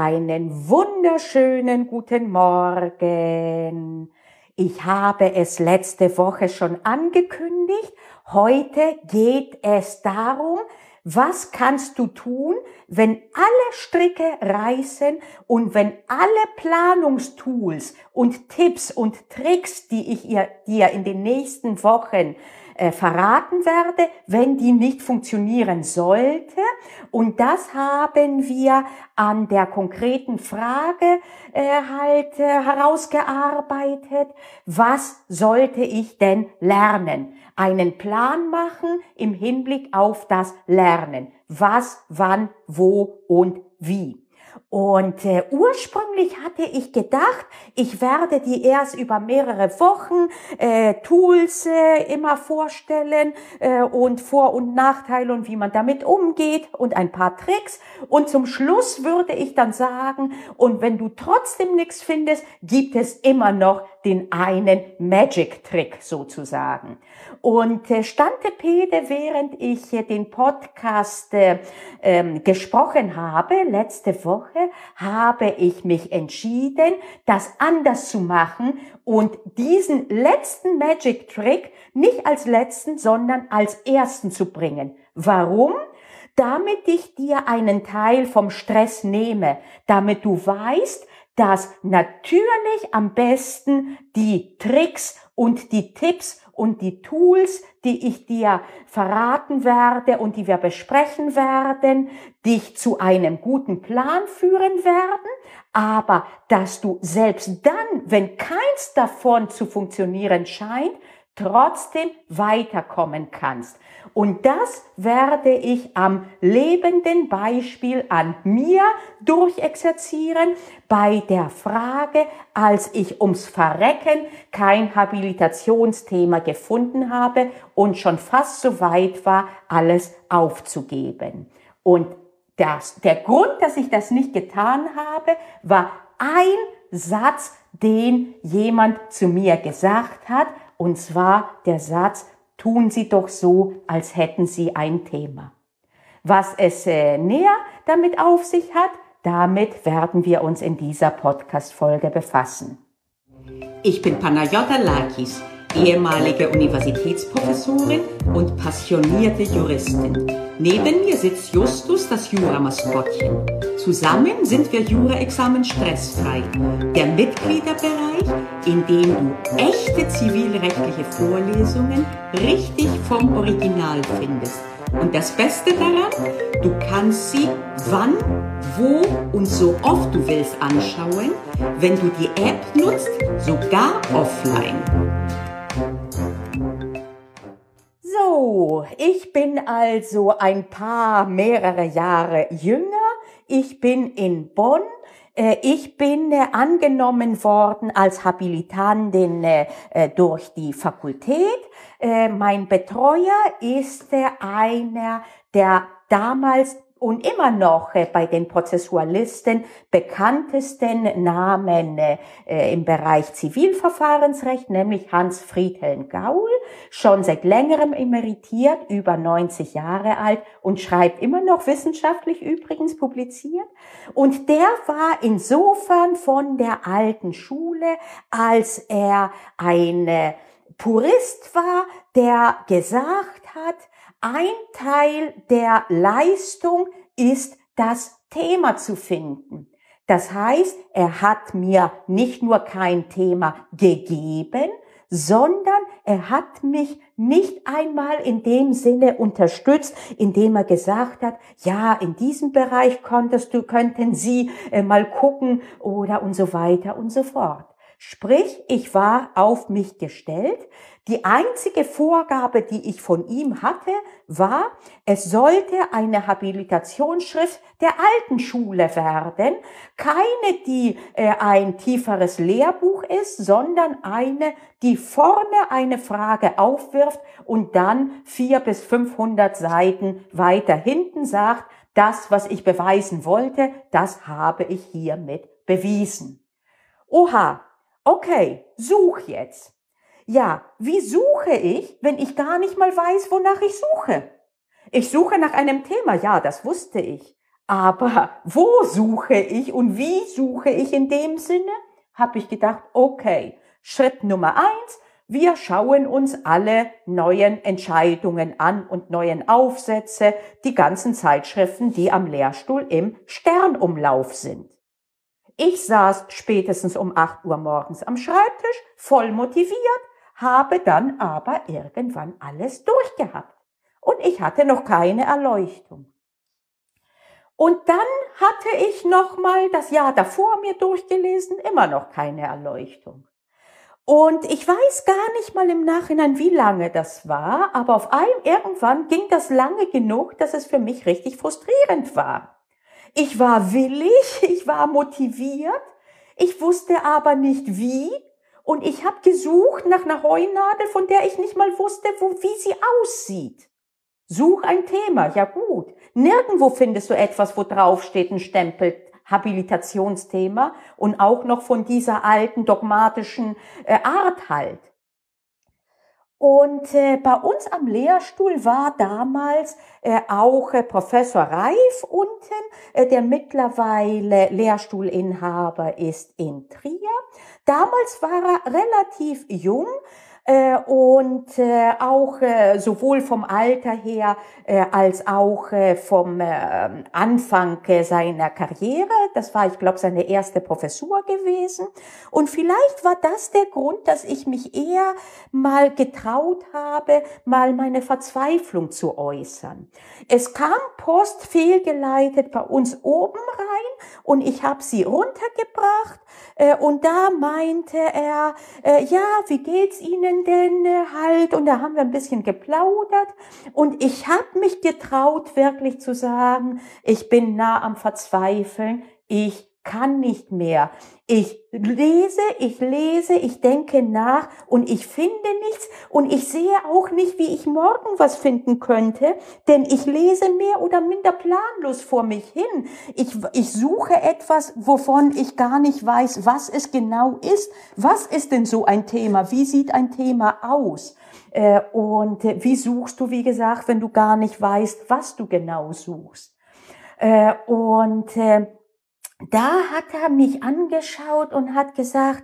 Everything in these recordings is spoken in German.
Einen wunderschönen guten Morgen. Ich habe es letzte Woche schon angekündigt. Heute geht es darum, was kannst du tun, wenn alle Stricke reißen und wenn alle Planungstools und Tipps und Tricks, die ich dir in den nächsten Wochen äh, verraten werde, wenn die nicht funktionieren sollte. Und das haben wir an der konkreten Frage äh, halt äh, herausgearbeitet. Was sollte ich denn lernen? Einen Plan machen im Hinblick auf das Lernen. Was, wann, wo und wie. Und äh, ursprünglich hatte ich gedacht, ich werde die erst über mehrere Wochen äh, Tools äh, immer vorstellen äh, und Vor- und Nachteile und wie man damit umgeht und ein paar Tricks. Und zum Schluss würde ich dann sagen, und wenn du trotzdem nichts findest, gibt es immer noch den einen Magic-Trick sozusagen. Und äh, Stantepede, während ich äh, den Podcast äh, ähm, gesprochen habe, letzte Woche, habe ich mich entschieden, das anders zu machen und diesen letzten Magic-Trick nicht als letzten, sondern als ersten zu bringen. Warum? damit ich dir einen Teil vom Stress nehme, damit du weißt, dass natürlich am besten die Tricks und die Tipps und die Tools, die ich dir verraten werde und die wir besprechen werden, dich zu einem guten Plan führen werden, aber dass du selbst dann, wenn keins davon zu funktionieren scheint, trotzdem weiterkommen kannst. Und das werde ich am lebenden Beispiel an mir durchexerzieren bei der Frage, als ich ums Verrecken kein Habilitationsthema gefunden habe und schon fast so weit war, alles aufzugeben. Und das, der Grund, dass ich das nicht getan habe, war ein Satz, den jemand zu mir gesagt hat, und zwar der Satz, tun Sie doch so, als hätten Sie ein Thema. Was es äh, näher damit auf sich hat, damit werden wir uns in dieser Podcast-Folge befassen. Ich bin Panayota Lakis, ehemalige Universitätsprofessorin und passionierte Juristin. Neben mir sitzt Justus, das Jura-Maskottchen. Zusammen sind wir Jura-Examen stressfrei. Der Mitgliederbereich, in dem du echte zivilrechtliche Vorlesungen richtig vom Original findest. Und das Beste daran, du kannst sie wann, wo und so oft du willst anschauen, wenn du die App nutzt, sogar offline. Ich bin also ein paar mehrere Jahre jünger. Ich bin in Bonn. Äh, ich bin äh, angenommen worden als Habilitantin äh, durch die Fakultät. Mein Betreuer ist einer der damals und immer noch äh, bei den Prozessualisten bekanntesten Namen äh, im Bereich Zivilverfahrensrecht, nämlich Hans Friedhelm Gaul, schon seit längerem emeritiert, über 90 Jahre alt und schreibt immer noch wissenschaftlich übrigens publiziert. Und der war insofern von der alten Schule, als er ein Purist war, der gesagt hat, ein Teil der Leistung ist das Thema zu finden. Das heißt, er hat mir nicht nur kein Thema gegeben, sondern er hat mich nicht einmal in dem Sinne unterstützt, indem er gesagt hat, ja, in diesem Bereich konntest du, könnten Sie äh, mal gucken oder und so weiter und so fort. Sprich, ich war auf mich gestellt. Die einzige Vorgabe, die ich von ihm hatte, war, es sollte eine Habilitationsschrift der alten Schule werden. Keine, die äh, ein tieferes Lehrbuch ist, sondern eine, die vorne eine Frage aufwirft und dann vier bis 500 Seiten weiter hinten sagt, das, was ich beweisen wollte, das habe ich hiermit bewiesen. Oha, Okay, such jetzt. Ja, wie suche ich, wenn ich gar nicht mal weiß, wonach ich suche? Ich suche nach einem Thema, ja, das wusste ich. Aber wo suche ich und wie suche ich in dem Sinne? Habe ich gedacht, okay, Schritt Nummer eins, wir schauen uns alle neuen Entscheidungen an und neuen Aufsätze, die ganzen Zeitschriften, die am Lehrstuhl im Sternumlauf sind. Ich saß spätestens um 8 Uhr morgens am Schreibtisch, voll motiviert, habe dann aber irgendwann alles durchgehabt. Und ich hatte noch keine Erleuchtung. Und dann hatte ich noch mal das Jahr davor mir durchgelesen, immer noch keine Erleuchtung. Und ich weiß gar nicht mal im Nachhinein, wie lange das war, aber auf einem irgendwann ging das lange genug, dass es für mich richtig frustrierend war. Ich war willig, ich war motiviert, ich wusste aber nicht wie und ich habe gesucht nach einer Heunadel, von der ich nicht mal wusste, wo, wie sie aussieht. Such ein Thema, ja gut. Nirgendwo findest du etwas, wo drauf steht ein Stempel Habilitationsthema und auch noch von dieser alten dogmatischen äh, Art halt. Und äh, bei uns am Lehrstuhl war damals äh, auch äh, Professor Reif unten, äh, der mittlerweile Lehrstuhlinhaber ist in Trier. Damals war er relativ jung, und äh, auch äh, sowohl vom Alter her äh, als auch äh, vom äh, Anfang äh, seiner Karriere. Das war, ich glaube, seine erste Professur gewesen. Und vielleicht war das der Grund, dass ich mich eher mal getraut habe, mal meine Verzweiflung zu äußern. Es kam Post fehlgeleitet bei uns oben rein und ich habe sie runtergebracht äh, und da meinte er, äh, ja, wie geht's Ihnen denn äh, halt? Und da haben wir ein bisschen geplaudert und ich habe mich getraut, wirklich zu sagen, ich bin nah am Verzweifeln, ich kann nicht mehr. Ich lese, ich lese, ich denke nach und ich finde nichts und ich sehe auch nicht, wie ich morgen was finden könnte, denn ich lese mehr oder minder planlos vor mich hin. Ich, ich suche etwas, wovon ich gar nicht weiß, was es genau ist. Was ist denn so ein Thema? Wie sieht ein Thema aus? Äh, und wie suchst du, wie gesagt, wenn du gar nicht weißt, was du genau suchst? Äh, und äh, da hat er mich angeschaut und hat gesagt,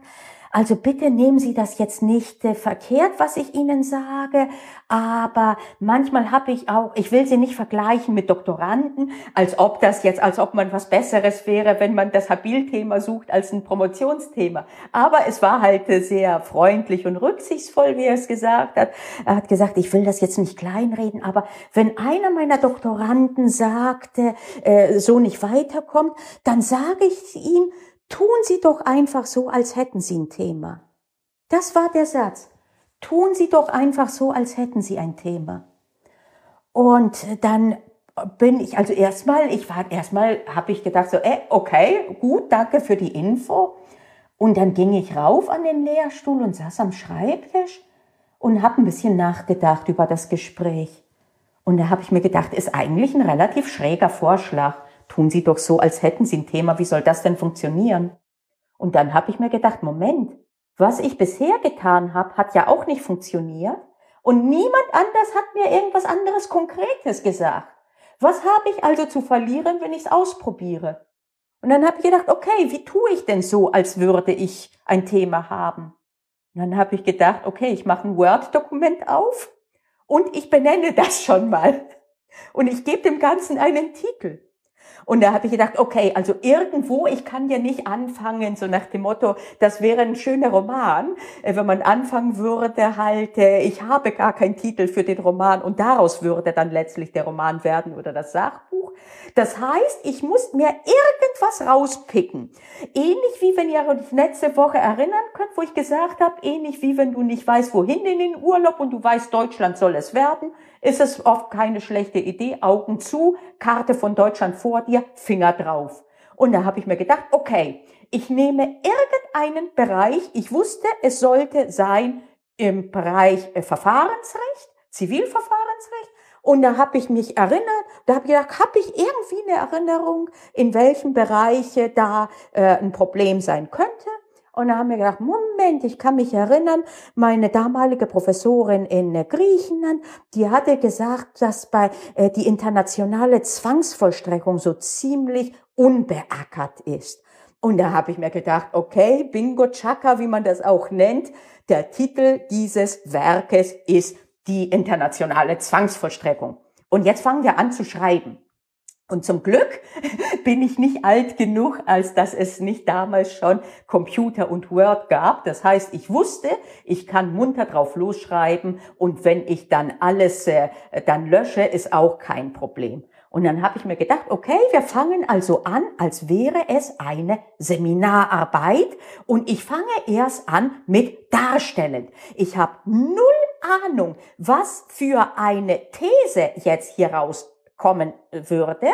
also bitte nehmen Sie das jetzt nicht äh, verkehrt, was ich Ihnen sage, aber manchmal habe ich auch, ich will Sie nicht vergleichen mit Doktoranden, als ob das jetzt, als ob man was Besseres wäre, wenn man das Habilthema sucht als ein Promotionsthema. Aber es war halt äh, sehr freundlich und rücksichtsvoll, wie er es gesagt hat. Er hat gesagt, ich will das jetzt nicht kleinreden, aber wenn einer meiner Doktoranden sagte, äh, so nicht weiterkommt, dann sage ich ihm, Tun Sie doch einfach so, als hätten Sie ein Thema. Das war der Satz. Tun Sie doch einfach so, als hätten Sie ein Thema. Und dann bin ich, also erstmal, ich war erstmal, habe ich gedacht so, äh, okay, gut, danke für die Info. Und dann ging ich rauf an den Lehrstuhl und saß am Schreibtisch und habe ein bisschen nachgedacht über das Gespräch. Und da habe ich mir gedacht, ist eigentlich ein relativ schräger Vorschlag tun Sie doch so, als hätten Sie ein Thema, wie soll das denn funktionieren? Und dann habe ich mir gedacht, Moment, was ich bisher getan habe, hat ja auch nicht funktioniert und niemand anders hat mir irgendwas anderes Konkretes gesagt. Was habe ich also zu verlieren, wenn ich es ausprobiere? Und dann habe ich gedacht, okay, wie tue ich denn so, als würde ich ein Thema haben? Und dann habe ich gedacht, okay, ich mache ein Word-Dokument auf und ich benenne das schon mal. Und ich gebe dem Ganzen einen Titel. Und da habe ich gedacht, okay, also irgendwo, ich kann ja nicht anfangen, so nach dem Motto, das wäre ein schöner Roman, äh, wenn man anfangen würde, halt, äh, ich habe gar keinen Titel für den Roman und daraus würde dann letztlich der Roman werden oder das Sachbuch. Das heißt, ich muss mir irgendwas rauspicken. Ähnlich wie wenn ihr euch letzte Woche erinnern könnt, wo ich gesagt habe, ähnlich wie wenn du nicht weißt, wohin in den Urlaub und du weißt, Deutschland soll es werden, ist es oft keine schlechte Idee, Augen zu, Karte von Deutschland vor dir, Finger drauf. Und da habe ich mir gedacht, okay, ich nehme irgendeinen Bereich, ich wusste, es sollte sein im Bereich äh, Verfahrensrecht, Zivilverfahrensrecht, und da habe ich mich erinnert, da habe ich gedacht, habe ich irgendwie eine Erinnerung, in welchem Bereich da äh, ein Problem sein könnte. Und da haben wir gedacht, Moment, ich kann mich erinnern, meine damalige Professorin in Griechenland, die hatte gesagt, dass bei äh, die internationale Zwangsvollstreckung so ziemlich unbeackert ist. Und da habe ich mir gedacht, okay, Bingo Chaka, wie man das auch nennt, der Titel dieses Werkes ist die internationale Zwangsvollstreckung. Und jetzt fangen wir an zu schreiben. Und zum Glück bin ich nicht alt genug, als dass es nicht damals schon Computer und Word gab. Das heißt, ich wusste, ich kann munter drauf losschreiben und wenn ich dann alles äh, dann lösche, ist auch kein Problem. Und dann habe ich mir gedacht, okay, wir fangen also an, als wäre es eine Seminararbeit und ich fange erst an mit darstellend. Ich habe null Ahnung, was für eine These jetzt hier raus kommen würde,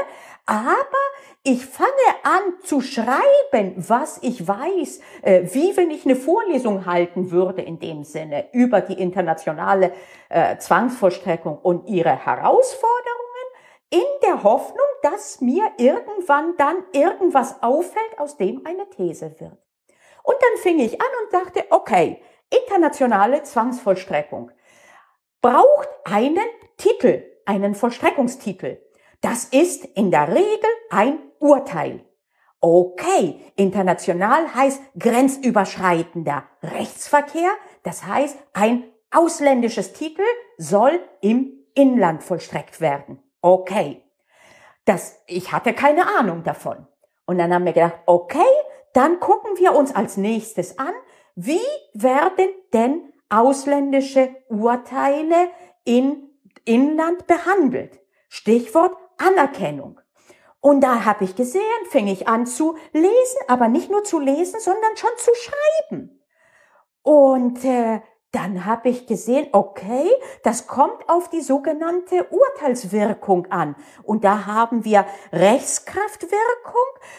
aber ich fange an zu schreiben, was ich weiß, äh, wie wenn ich eine Vorlesung halten würde in dem Sinne über die internationale äh, Zwangsvollstreckung und ihre Herausforderungen, in der Hoffnung, dass mir irgendwann dann irgendwas auffällt, aus dem eine These wird. Und dann fing ich an und dachte, okay, internationale Zwangsvollstreckung braucht einen Titel einen Vollstreckungstitel. Das ist in der Regel ein Urteil. Okay, international heißt grenzüberschreitender Rechtsverkehr, das heißt ein ausländisches Titel soll im Inland vollstreckt werden. Okay, das, ich hatte keine Ahnung davon. Und dann haben wir gedacht, okay, dann gucken wir uns als nächstes an, wie werden denn ausländische Urteile in Inland behandelt. Stichwort Anerkennung. Und da habe ich gesehen, fing ich an zu lesen, aber nicht nur zu lesen, sondern schon zu schreiben. Und äh, dann habe ich gesehen, okay, das kommt auf die sogenannte Urteilswirkung an. Und da haben wir Rechtskraftwirkung,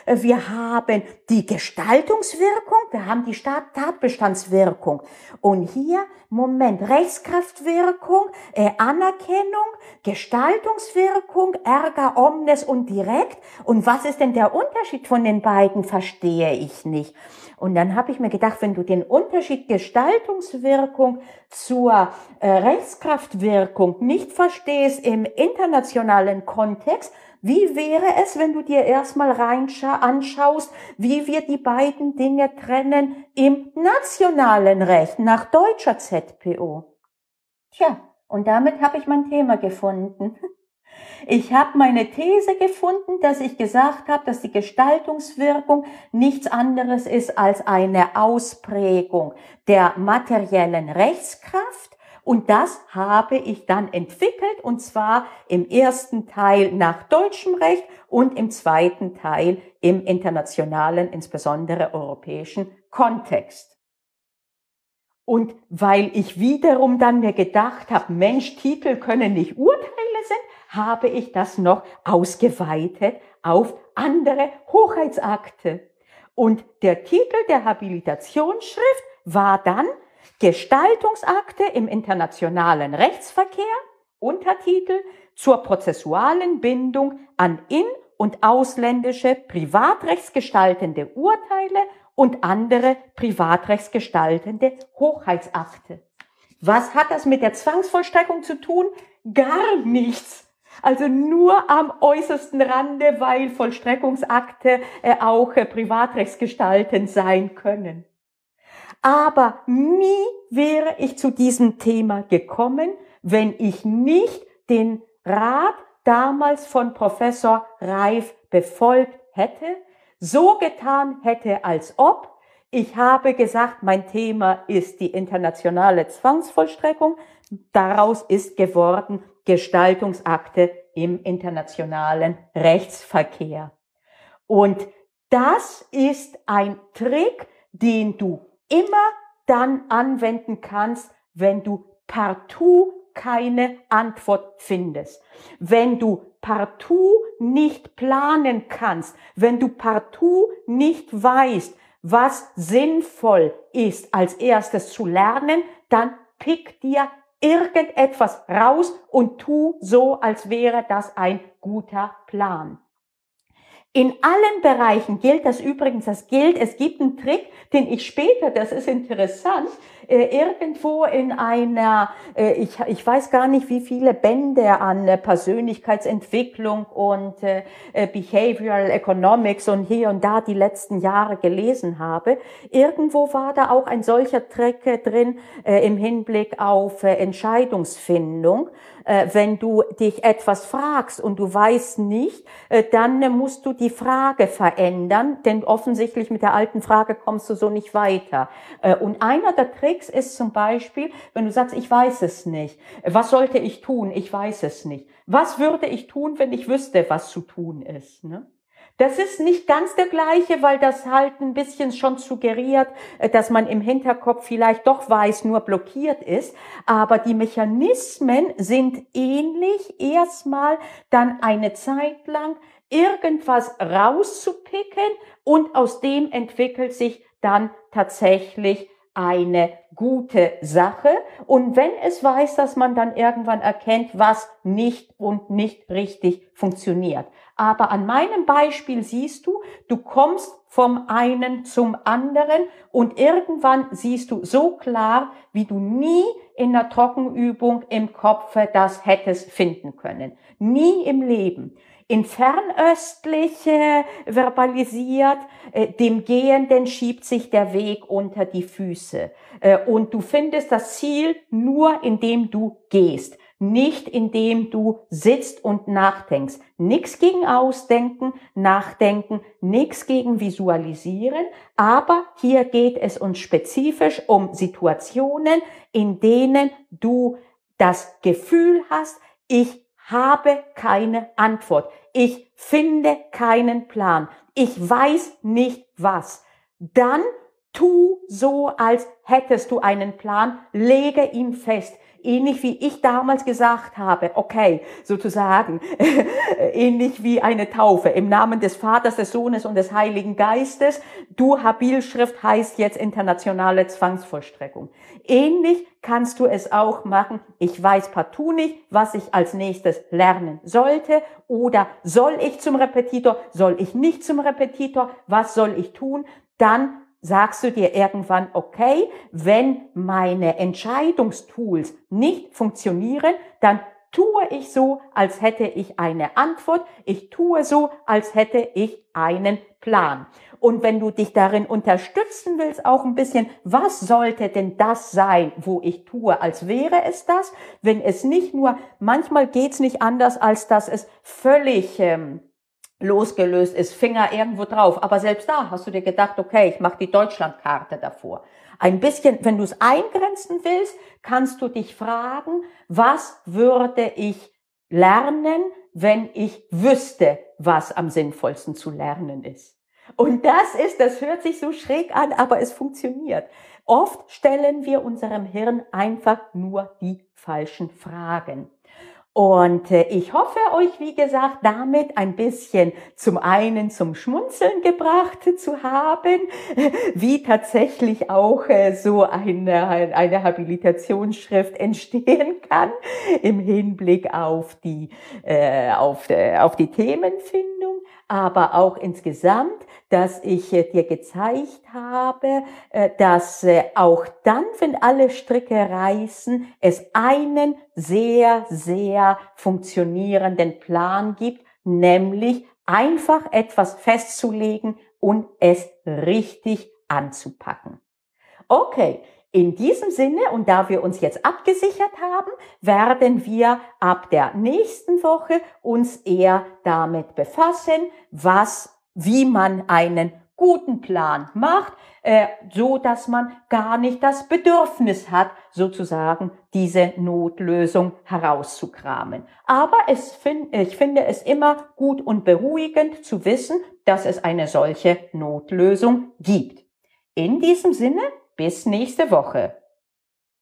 wir haben die Gestaltungswirkung, wir haben die Tatbestandswirkung. Und hier, Moment, Rechtskraftwirkung, äh, Anerkennung, Gestaltungswirkung, Ärger omnes und direkt. Und was ist denn der Unterschied von den beiden, verstehe ich nicht. Und dann habe ich mir gedacht, wenn du den Unterschied Gestaltungswirkung zur äh, Rechtskraftwirkung nicht verstehst im internationalen Kontext, wie wäre es, wenn du dir erstmal reinscha anschaust, wie wir die beiden Dinge trennen im nationalen Recht nach deutscher ZPO? Tja, und damit habe ich mein Thema gefunden. Ich habe meine These gefunden, dass ich gesagt habe, dass die Gestaltungswirkung nichts anderes ist als eine Ausprägung der materiellen Rechtskraft. Und das habe ich dann entwickelt, und zwar im ersten Teil nach deutschem Recht und im zweiten Teil im internationalen, insbesondere europäischen Kontext. Und weil ich wiederum dann mir gedacht habe, Mensch, Titel können nicht Urteile sind, habe ich das noch ausgeweitet auf andere Hochheitsakte. Und der Titel der Habilitationsschrift war dann Gestaltungsakte im internationalen Rechtsverkehr, Untertitel zur prozessualen Bindung an in- und ausländische privatrechtsgestaltende Urteile und andere privatrechtsgestaltende Hochheitsakte. Was hat das mit der Zwangsvollstreckung zu tun? Gar nichts. Also nur am äußersten Rande, weil Vollstreckungsakte äh, auch äh, privatrechtsgestaltend sein können. Aber nie wäre ich zu diesem Thema gekommen, wenn ich nicht den Rat damals von Professor Reif befolgt hätte, so getan hätte, als ob ich habe gesagt, mein Thema ist die internationale Zwangsvollstreckung. Daraus ist geworden Gestaltungsakte im internationalen Rechtsverkehr. Und das ist ein Trick, den du immer dann anwenden kannst, wenn du partout keine Antwort findest. Wenn du partout nicht planen kannst, wenn du partout nicht weißt, was sinnvoll ist, als erstes zu lernen, dann pick dir irgendetwas raus und tu so, als wäre das ein guter Plan. In allen Bereichen gilt das übrigens, das gilt, es gibt einen Trick, den ich später, das ist interessant, irgendwo in einer, äh, ich, ich weiß gar nicht, wie viele Bände an äh, Persönlichkeitsentwicklung und äh, äh, Behavioral Economics und hier und da die letzten Jahre gelesen habe. Irgendwo war da auch ein solcher Trick äh, drin äh, im Hinblick auf äh, Entscheidungsfindung. Äh, wenn du dich etwas fragst und du weißt nicht, äh, dann musst du die Frage verändern, denn offensichtlich mit der alten Frage kommst du so nicht weiter. Äh, und einer der Tricks ist zum Beispiel, wenn du sagst, ich weiß es nicht. Was sollte ich tun? Ich weiß es nicht. Was würde ich tun, wenn ich wüsste, was zu tun ist? Ne? Das ist nicht ganz der gleiche, weil das halt ein bisschen schon suggeriert, äh, dass man im Hinterkopf vielleicht doch weiß, nur blockiert ist. Aber die Mechanismen sind ähnlich. Erstmal dann eine Zeit lang irgendwas rauszupicken und aus dem entwickelt sich dann tatsächlich eine gute Sache. Und wenn es weiß, dass man dann irgendwann erkennt, was nicht und nicht richtig funktioniert. Aber an meinem Beispiel siehst du, du kommst vom einen zum anderen und irgendwann siehst du so klar, wie du nie in der Trockenübung im Kopf das hättest finden können. Nie im Leben in fernöstlich äh, verbalisiert, äh, dem Gehenden schiebt sich der Weg unter die Füße. Äh, und du findest das Ziel nur, indem du gehst, nicht indem du sitzt und nachdenkst. Nix gegen Ausdenken, Nachdenken, nix gegen Visualisieren, aber hier geht es uns spezifisch um Situationen, in denen du das Gefühl hast, ich habe keine Antwort. Ich finde keinen Plan. Ich weiß nicht was. Dann tu so, als hättest du einen Plan, lege ihn fest ähnlich wie ich damals gesagt habe, okay, sozusagen, ähnlich wie eine Taufe im Namen des Vaters, des Sohnes und des Heiligen Geistes. Du Habilschrift heißt jetzt internationale Zwangsvollstreckung. Ähnlich kannst du es auch machen. Ich weiß partout nicht, was ich als nächstes lernen sollte oder soll ich zum Repetitor, soll ich nicht zum Repetitor, was soll ich tun? Dann sagst du dir irgendwann, okay, wenn meine Entscheidungstools nicht funktionieren, dann tue ich so, als hätte ich eine Antwort. Ich tue so, als hätte ich einen Plan. Und wenn du dich darin unterstützen willst, auch ein bisschen, was sollte denn das sein, wo ich tue, als wäre es das? Wenn es nicht nur, manchmal geht's nicht anders, als dass es völlig ähm, losgelöst ist, Finger irgendwo drauf. Aber selbst da hast du dir gedacht, okay, ich mache die Deutschlandkarte davor. Ein bisschen, wenn du es eingrenzen willst, kannst du dich fragen, was würde ich lernen, wenn ich wüsste, was am sinnvollsten zu lernen ist. Und das ist, das hört sich so schräg an, aber es funktioniert. Oft stellen wir unserem Hirn einfach nur die falschen Fragen. Und äh, ich hoffe euch, wie gesagt, damit ein bisschen zum einen zum Schmunzeln gebracht zu haben, wie tatsächlich auch äh, so eine, eine Habilitationsschrift entstehen kann im Hinblick auf die, äh, auf, auf die Themenfindung aber auch insgesamt, dass ich äh, dir gezeigt habe, äh, dass äh, auch dann, wenn alle Stricke reißen, es einen sehr, sehr funktionierenden Plan gibt, nämlich einfach etwas festzulegen und es richtig anzupacken. Okay, in diesem Sinne, und da wir uns jetzt abgesichert haben, werden wir ab der nächsten Woche uns eher damit befassen, was, wie man einen guten Plan macht, äh, so dass man gar nicht das Bedürfnis hat, sozusagen diese Notlösung herauszukramen. Aber es find, ich finde es immer gut und beruhigend zu wissen, dass es eine solche Notlösung gibt. In diesem Sinne bis nächste Woche.